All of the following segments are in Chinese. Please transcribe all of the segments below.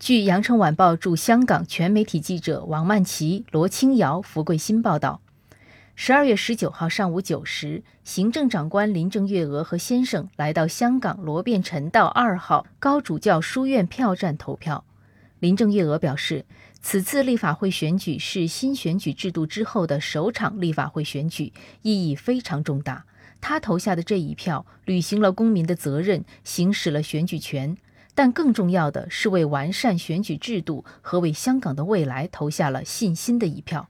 据《羊城晚报》驻香港全媒体记者王曼琪、罗清瑶、福贵新报道，十二月十九号上午九时，行政长官林郑月娥和先生来到香港罗便臣道二号高主教书院票站投票。林郑月娥表示，此次立法会选举是新选举制度之后的首场立法会选举，意义非常重大。他投下的这一票，履行了公民的责任，行使了选举权。但更重要的是为完善选举制度和为香港的未来投下了信心的一票。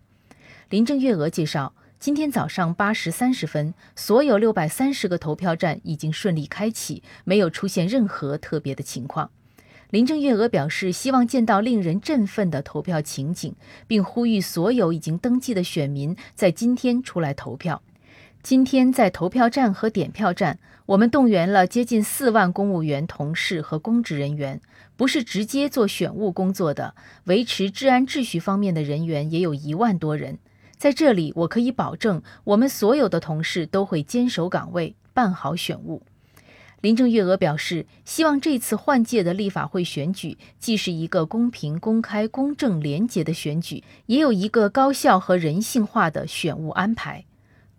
林郑月娥介绍，今天早上八时三十分，所有六百三十个投票站已经顺利开启，没有出现任何特别的情况。林郑月娥表示，希望见到令人振奋的投票情景，并呼吁所有已经登记的选民在今天出来投票。今天在投票站和点票站，我们动员了接近四万公务员同事和公职人员，不是直接做选务工作的，维持治安秩序方面的人员也有一万多人。在这里，我可以保证，我们所有的同事都会坚守岗位，办好选务。林郑月娥表示，希望这次换届的立法会选举既是一个公平、公开、公正、廉洁的选举，也有一个高效和人性化的选务安排。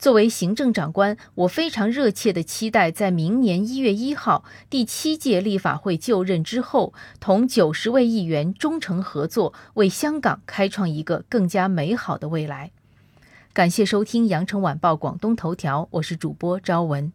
作为行政长官，我非常热切地期待，在明年一月一号第七届立法会就任之后，同九十位议员忠诚合作，为香港开创一个更加美好的未来。感谢收听《羊城晚报广东头条》，我是主播朝文。